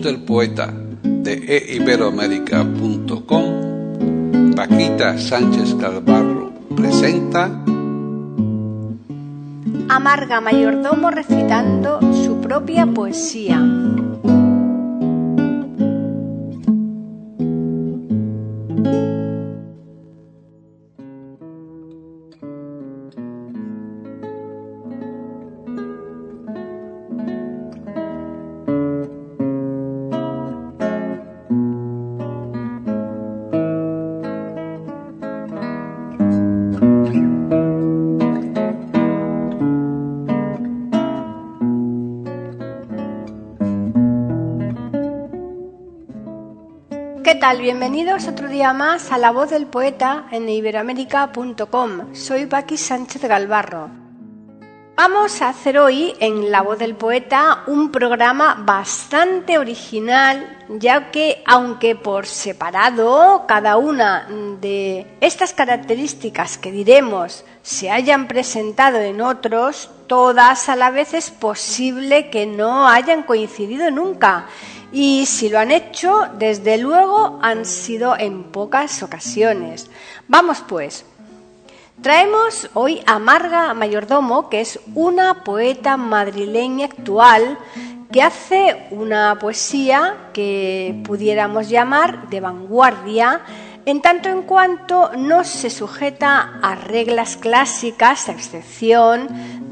Del poeta de eiberoamérica.com, Paquita Sánchez Calvarro presenta Amarga Mayordomo recitando su propia poesía. Tal? Bienvenidos otro día más a La Voz del Poeta en iberoamérica.com. Soy Paqui Sánchez Galvarro. Vamos a hacer hoy en La Voz del Poeta un programa bastante original, ya que aunque por separado cada una de estas características que diremos se hayan presentado en otros, todas a la vez es posible que no hayan coincidido nunca. Y si lo han hecho, desde luego han sido en pocas ocasiones. Vamos pues. Traemos hoy a Marga Mayordomo, que es una poeta madrileña actual que hace una poesía que pudiéramos llamar de vanguardia, en tanto en cuanto no se sujeta a reglas clásicas, a excepción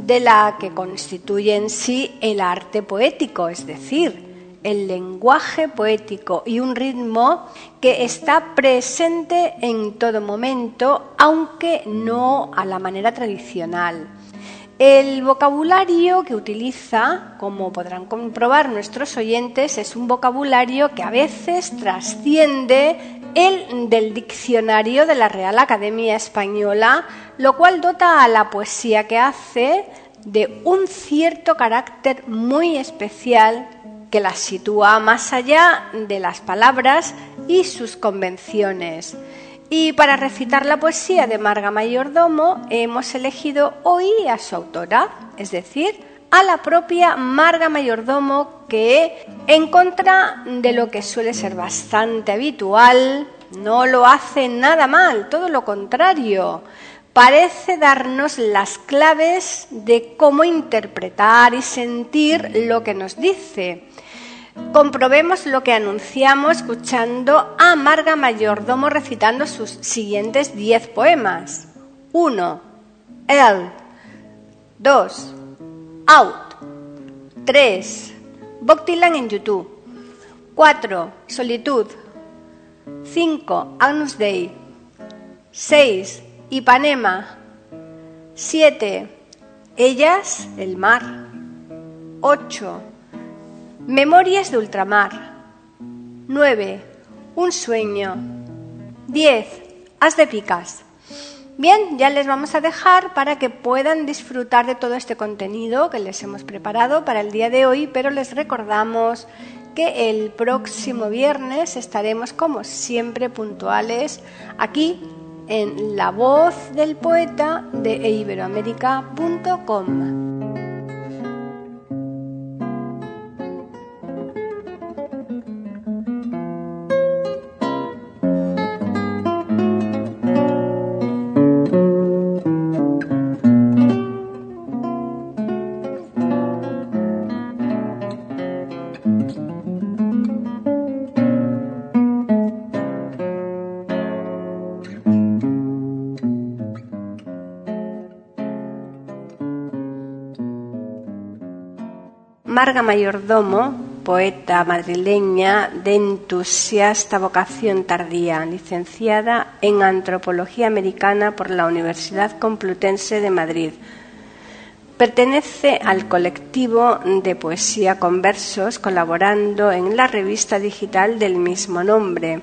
de la que constituye en sí el arte poético, es decir, el lenguaje poético y un ritmo que está presente en todo momento, aunque no a la manera tradicional. El vocabulario que utiliza, como podrán comprobar nuestros oyentes, es un vocabulario que a veces trasciende el del diccionario de la Real Academia Española, lo cual dota a la poesía que hace de un cierto carácter muy especial que las sitúa más allá de las palabras y sus convenciones. Y para recitar la poesía de Marga Mayordomo hemos elegido hoy a su autora, es decir, a la propia Marga Mayordomo, que en contra de lo que suele ser bastante habitual, no lo hace nada mal, todo lo contrario. Parece darnos las claves de cómo interpretar y sentir lo que nos dice. Comprobemos lo que anunciamos escuchando a Marga Mayordomo recitando sus siguientes diez poemas. 1. El. 2. Out. 3. Boctilan en YouTube. 4. Solitud. 5. Agnus Dei. 6. Ipanema. 7. Ellas, el mar. 8. Memorias de ultramar. 9. Un sueño. 10. Haz de picas. Bien, ya les vamos a dejar para que puedan disfrutar de todo este contenido que les hemos preparado para el día de hoy, pero les recordamos que el próximo viernes estaremos como siempre puntuales aquí en La Voz del Poeta de iberoamérica.com. Marga Mayordomo, poeta madrileña de entusiasta vocación tardía, licenciada en Antropología Americana por la Universidad Complutense de Madrid. Pertenece al colectivo de poesía con versos, colaborando en la revista digital del mismo nombre.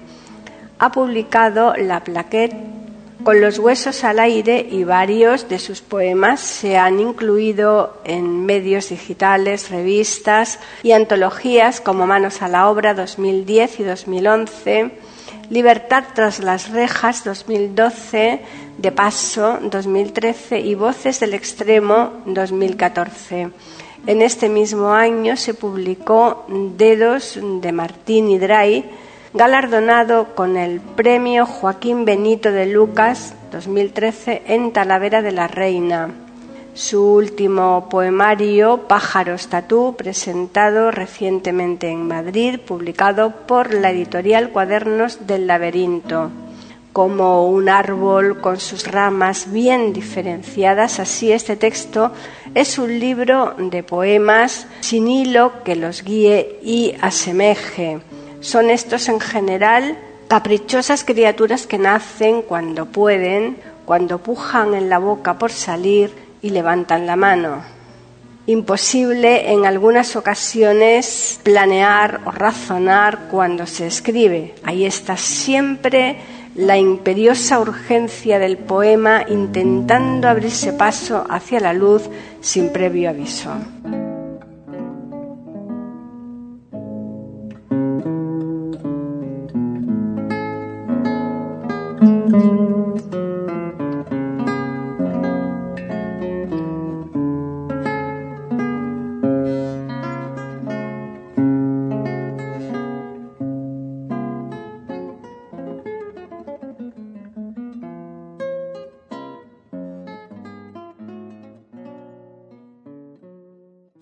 Ha publicado La Plaquette con los huesos al aire y varios de sus poemas se han incluido en medios digitales, revistas y antologías como Manos a la Obra 2010 y 2011, Libertad tras las rejas 2012, De Paso 2013 y Voces del Extremo 2014. En este mismo año se publicó Dedos de Martín y Dray, galardonado con el Premio Joaquín Benito de Lucas 2013 en Talavera de la Reina. Su último poemario, Pájaros Tatú, presentado recientemente en Madrid, publicado por la editorial Cuadernos del Laberinto. Como un árbol con sus ramas bien diferenciadas, así este texto es un libro de poemas sin hilo que los guíe y asemeje son estos en general caprichosas criaturas que nacen cuando pueden, cuando pujan en la boca por salir y levantan la mano. Imposible en algunas ocasiones planear o razonar cuando se escribe. Ahí está siempre la imperiosa urgencia del poema intentando abrirse paso hacia la luz sin previo aviso.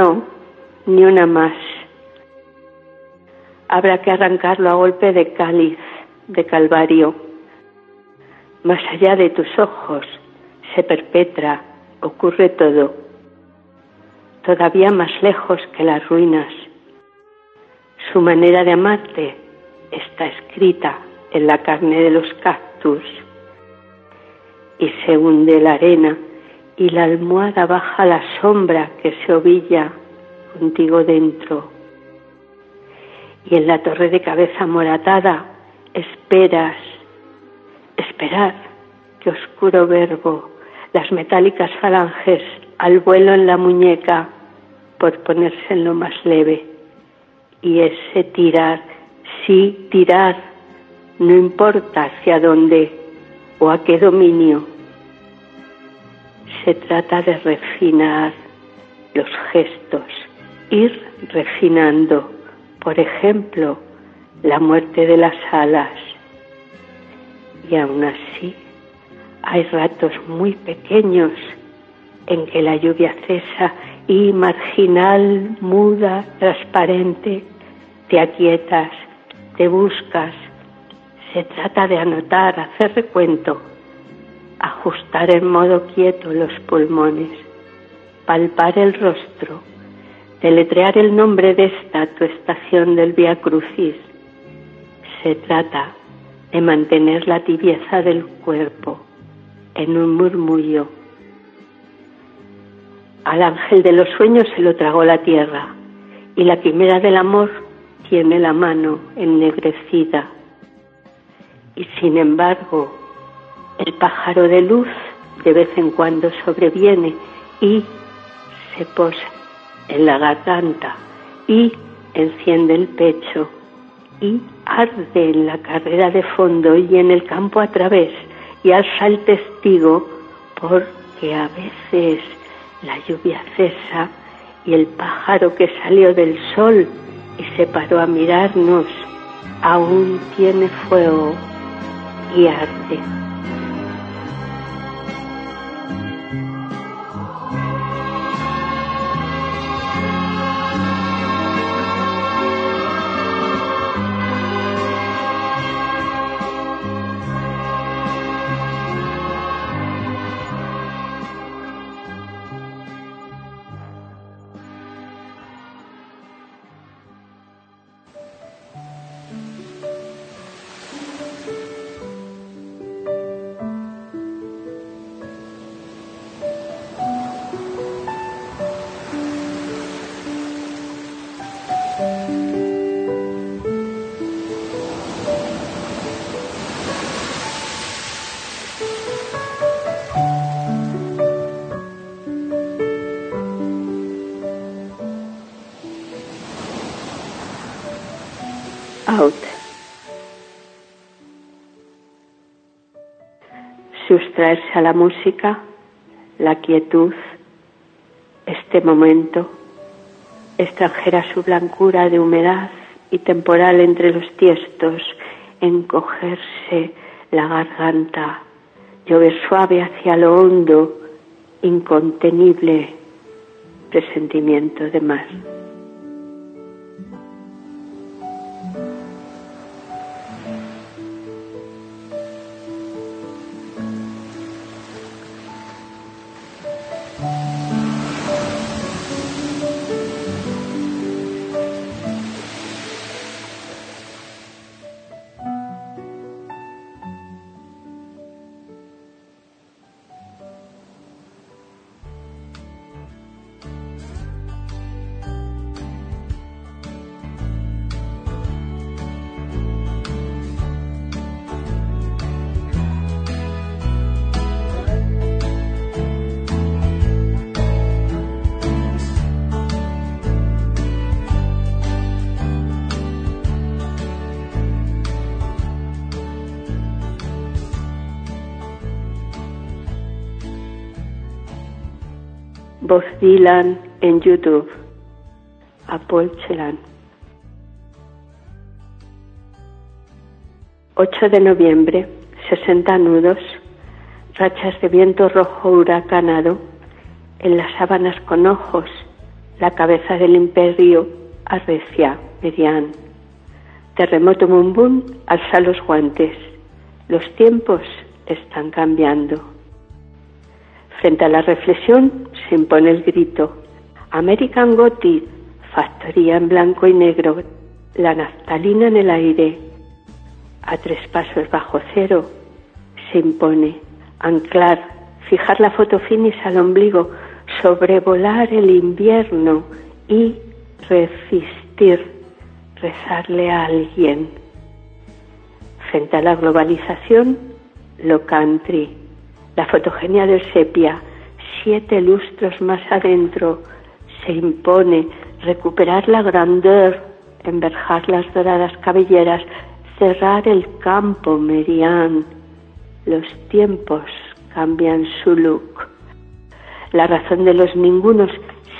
No, ni una más. Habrá que arrancarlo a golpe de cáliz, de calvario. Más allá de tus ojos se perpetra, ocurre todo. Todavía más lejos que las ruinas. Su manera de amarte está escrita en la carne de los cactus y se hunde la arena y la almohada baja la sombra que se ovilla contigo dentro. Y en la torre de cabeza moratada esperas, esperar que oscuro verbo, las metálicas falanges al vuelo en la muñeca por ponerse en lo más leve. Y ese tirar, sí tirar, no importa hacia dónde o a qué dominio, se trata de refinar los gestos, ir refinando, por ejemplo, la muerte de las alas. Y aún así, hay ratos muy pequeños en que la lluvia cesa y marginal, muda, transparente, te aquietas, te buscas. Se trata de anotar, hacer recuento ajustar en modo quieto los pulmones, palpar el rostro, deletrear el nombre de esta tu estación del Via Crucis. Se trata de mantener la tibieza del cuerpo en un murmullo. Al ángel de los sueños se lo tragó la tierra y la quimera del amor tiene la mano ennegrecida. Y sin embargo, el pájaro de luz de vez en cuando sobreviene y se posa en la garganta y enciende el pecho y arde en la carrera de fondo y en el campo a través y alza el testigo porque a veces la lluvia cesa y el pájaro que salió del sol y se paró a mirarnos aún tiene fuego y arde. Sustraerse a la música, la quietud, este momento, extranjera su blancura de humedad y temporal entre los tiestos, encogerse la garganta, llover suave hacia lo hondo, incontenible presentimiento de mar. Dylan en YouTube. Apol Chelan. 8 de noviembre, 60 nudos, rachas de viento rojo huracanado, en las sábanas con ojos, la cabeza del imperio arrecia, median. Terremoto Mumbun alza los guantes. Los tiempos están cambiando. Frente a la reflexión se impone el grito. American Gothic, factoría en blanco y negro, la naftalina en el aire. A tres pasos bajo cero se impone anclar, fijar la foto finis al ombligo, sobrevolar el invierno y resistir, rezarle a alguien. Frente a la globalización, lo country la fotogenia del sepia, siete lustros más adentro, se impone recuperar la grandeur, enverjar las doradas cabelleras, cerrar el campo merian. Los tiempos cambian su look. La razón de los ningunos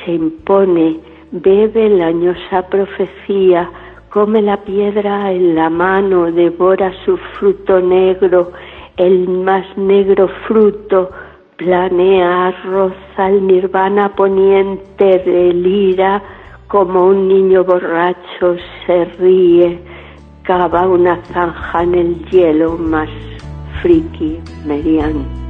se impone, bebe la añosa profecía, come la piedra en la mano, devora su fruto negro, el más negro fruto planea, roza el nirvana poniente de lira, como un niño borracho se ríe, cava una zanja en el hielo más friki mediante.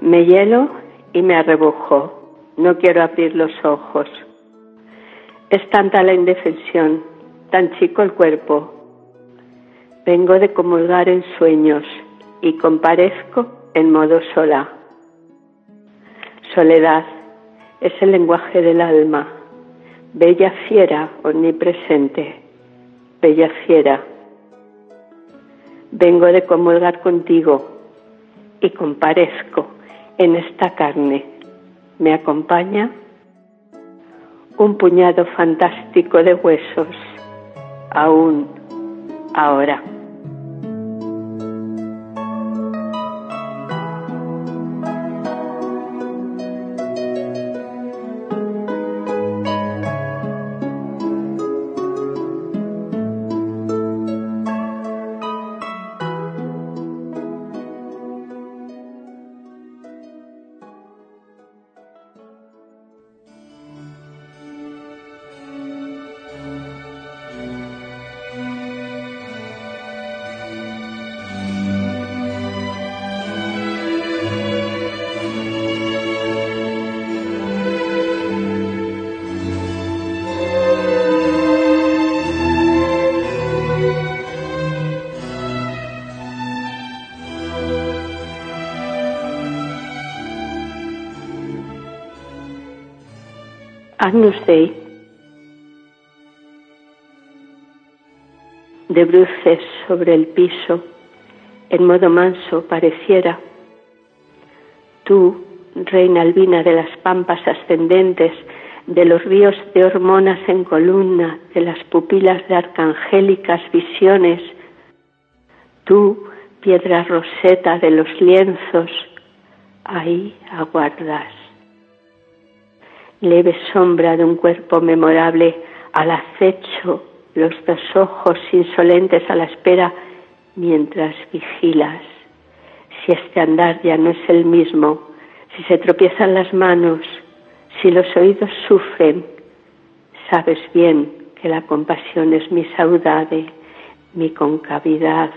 Me hielo y me arrebujo. No quiero abrir los ojos. Es tanta la indefensión, tan chico el cuerpo. Vengo de comulgar en sueños y comparezco en modo sola. Soledad es el lenguaje del alma, bella fiera omnipresente, bella fiera. Vengo de comulgar contigo y comparezco en esta carne. Me acompaña un puñado fantástico de huesos, aún ahora. Agnus Dei. De bruces sobre el piso, en modo manso pareciera. Tú, reina albina de las pampas ascendentes, de los ríos de hormonas en columna, de las pupilas de arcangélicas visiones, tú, piedra roseta de los lienzos, ahí aguardas leve sombra de un cuerpo memorable al acecho, los dos ojos insolentes a la espera mientras vigilas. Si este andar ya no es el mismo, si se tropiezan las manos, si los oídos sufren, sabes bien que la compasión es mi saudade, mi concavidad,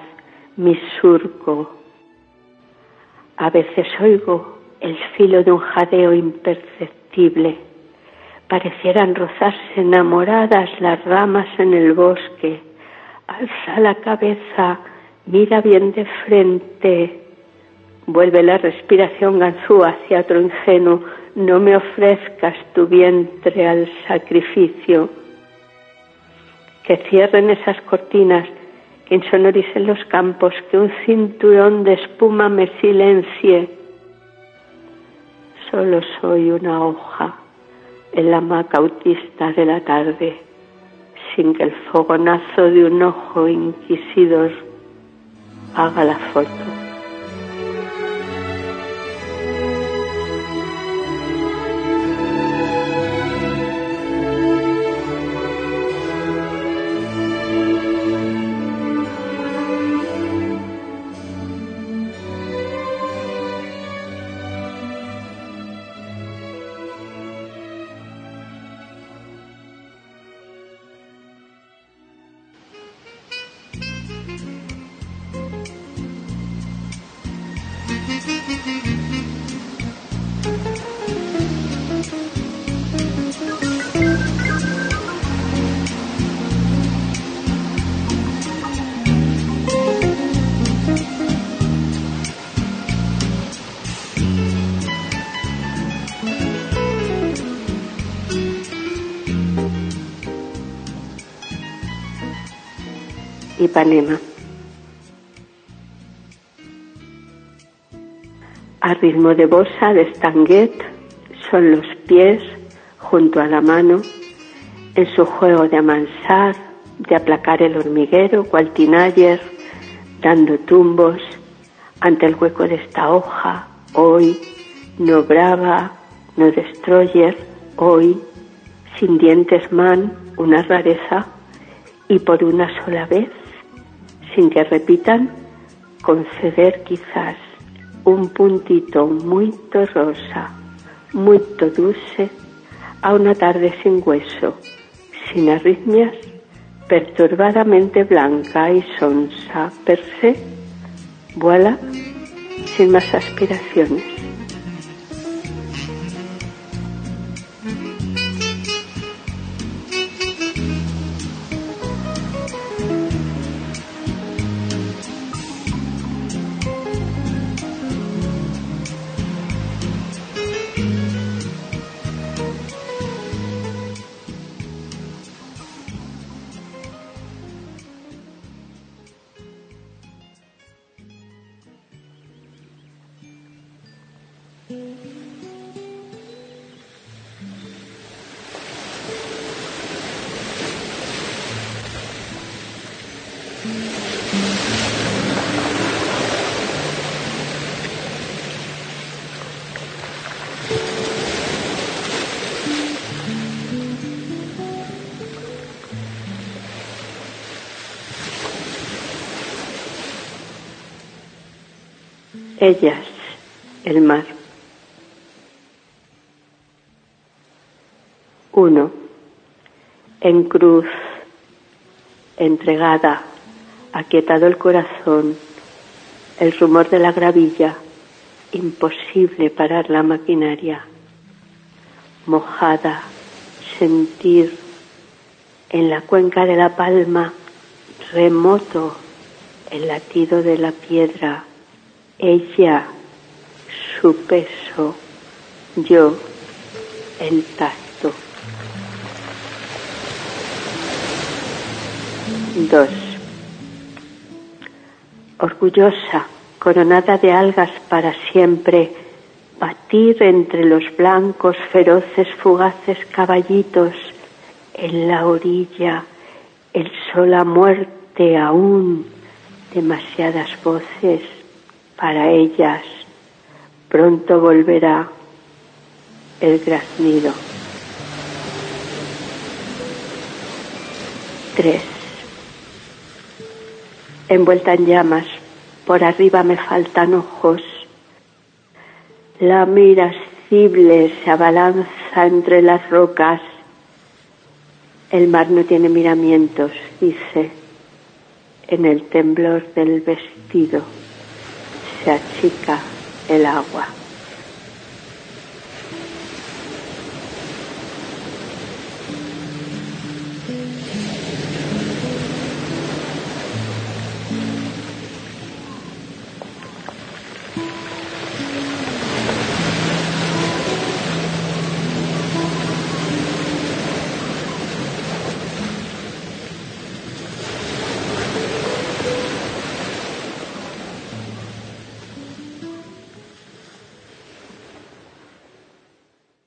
mi surco. A veces oigo el filo de un jadeo imperceptible parecieran rozarse enamoradas las ramas en el bosque. Alza la cabeza, mira bien de frente. Vuelve la respiración ganzúa hacia otro ingenuo. No me ofrezcas tu vientre al sacrificio. Que cierren esas cortinas, que insonoricen los campos, que un cinturón de espuma me silencie. Solo soy una hoja en la hamaca autista de la tarde, sin que el fogonazo de un ojo inquisidor haga la foto. Ipanema. A ritmo de bossa de Stanguet son los pies junto a la mano en su juego de amansar, de aplacar el hormiguero, cual tinayer, dando tumbos ante el hueco de esta hoja, hoy, no brava, no destroyer, hoy, sin dientes man, una rareza, y por una sola vez, sin que repitan, conceder quizás un puntito muy rosa, muy dulce, a una tarde sin hueso, sin arritmias, perturbadamente blanca y sonsa per se, voilà, sin más aspiraciones. Ellas, el mar. Uno, en cruz, entregada, aquietado el corazón, el rumor de la gravilla, imposible parar la maquinaria. Mojada, sentir en la cuenca de la palma, remoto el latido de la piedra ella, su peso, yo, el tacto. Dos. Orgullosa, coronada de algas para siempre, batir entre los blancos, feroces, fugaces caballitos, en la orilla, el sol a muerte aún, demasiadas voces, para ellas pronto volverá el graznido. Tres. Envuelta en llamas, por arriba me faltan ojos. La mirascible se abalanza entre las rocas. El mar no tiene miramientos, dice, en el temblor del vestido se achica el agua.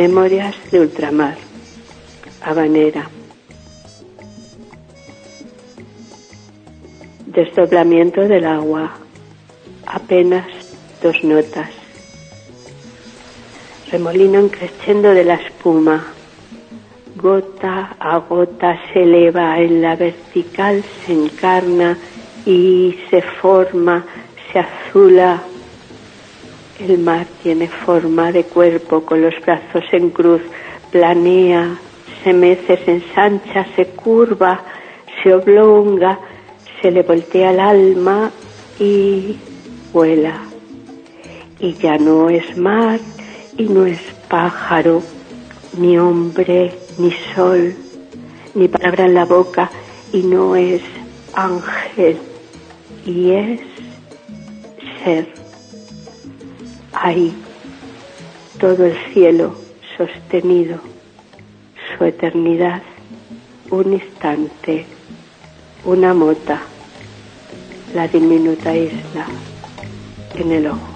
Memorias de ultramar, habanera. Desdoblamiento del agua, apenas dos notas. Remolino crescendo de la espuma, gota a gota se eleva en la vertical, se encarna y se forma, se azula el mar tiene forma de cuerpo con los brazos en cruz, planea, se mece, se ensancha, se curva, se oblonga, se le voltea el alma y vuela. Y ya no es mar y no es pájaro, ni hombre, ni sol, ni palabra en la boca, y no es ángel, y es ser. Ahí, todo el cielo sostenido, su eternidad, un instante, una mota, la diminuta isla en el ojo.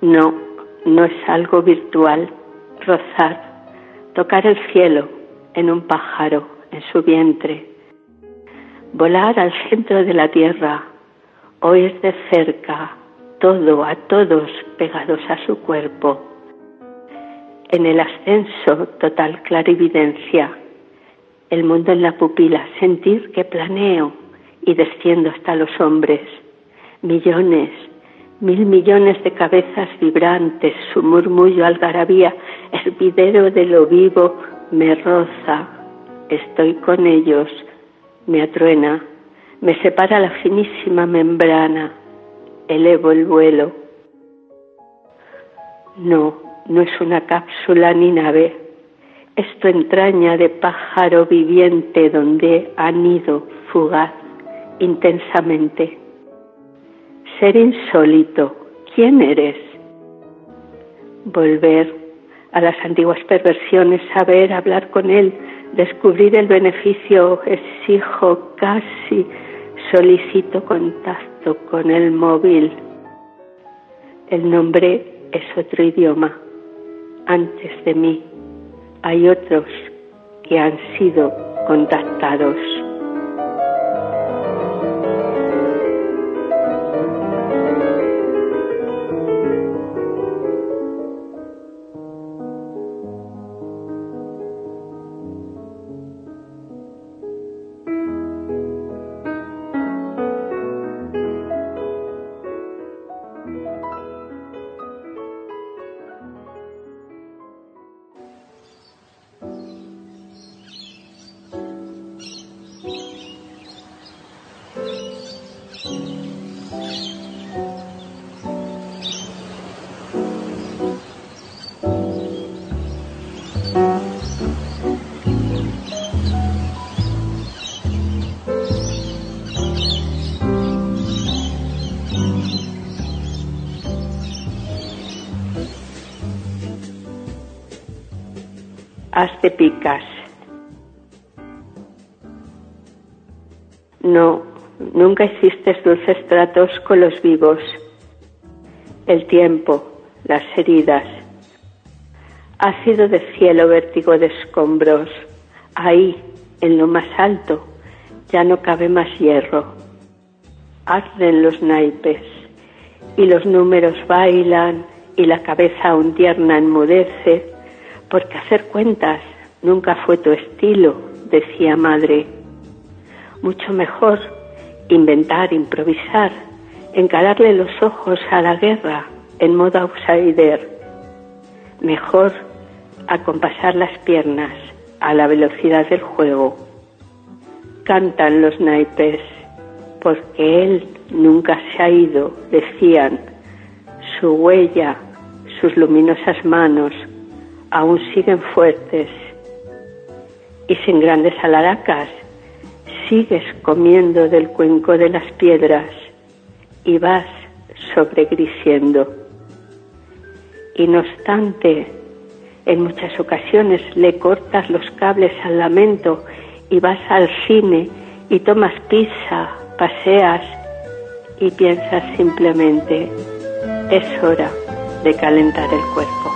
No, no es algo virtual. Rozar, tocar el cielo en un pájaro, en su vientre. Volar al centro de la tierra, oír de cerca todo a todos pegados a su cuerpo. En el ascenso, total clarividencia. El mundo en la pupila, sentir que planeo, y desciendo hasta los hombres. Millones, mil millones de cabezas vibrantes, su murmullo algarabía, hervidero de lo vivo, me roza, estoy con ellos, me atruena, me separa la finísima membrana, elevo el vuelo. No, no es una cápsula ni nave, es tu entraña de pájaro viviente donde han ido fugaz intensamente. Ser insólito, ¿quién eres? Volver a las antiguas perversiones, saber hablar con él, descubrir el beneficio, exijo casi, solicito contacto con el móvil. El nombre es otro idioma. Antes de mí hay otros que han sido contactados. Hazte picas. No, nunca hiciste dulces tratos con los vivos. El tiempo, las heridas. Ha sido de cielo vértigo de escombros. Ahí, en lo más alto, ya no cabe más hierro. Arden los naipes y los números bailan y la cabeza aún tierna enmudece porque hacer cuentas nunca fue tu estilo, decía madre. Mucho mejor inventar, improvisar, encararle los ojos a la guerra en modo outsider. Mejor acompasar las piernas a la velocidad del juego. Cantan los naipes, porque él nunca se ha ido, decían, su huella, sus luminosas manos, aún siguen fuertes y sin grandes alaracas sigues comiendo del cuenco de las piedras y vas sobregrisiendo. Y no obstante, en muchas ocasiones le cortas los cables al lamento y vas al cine y tomas pizza, paseas y piensas simplemente, es hora de calentar el cuerpo.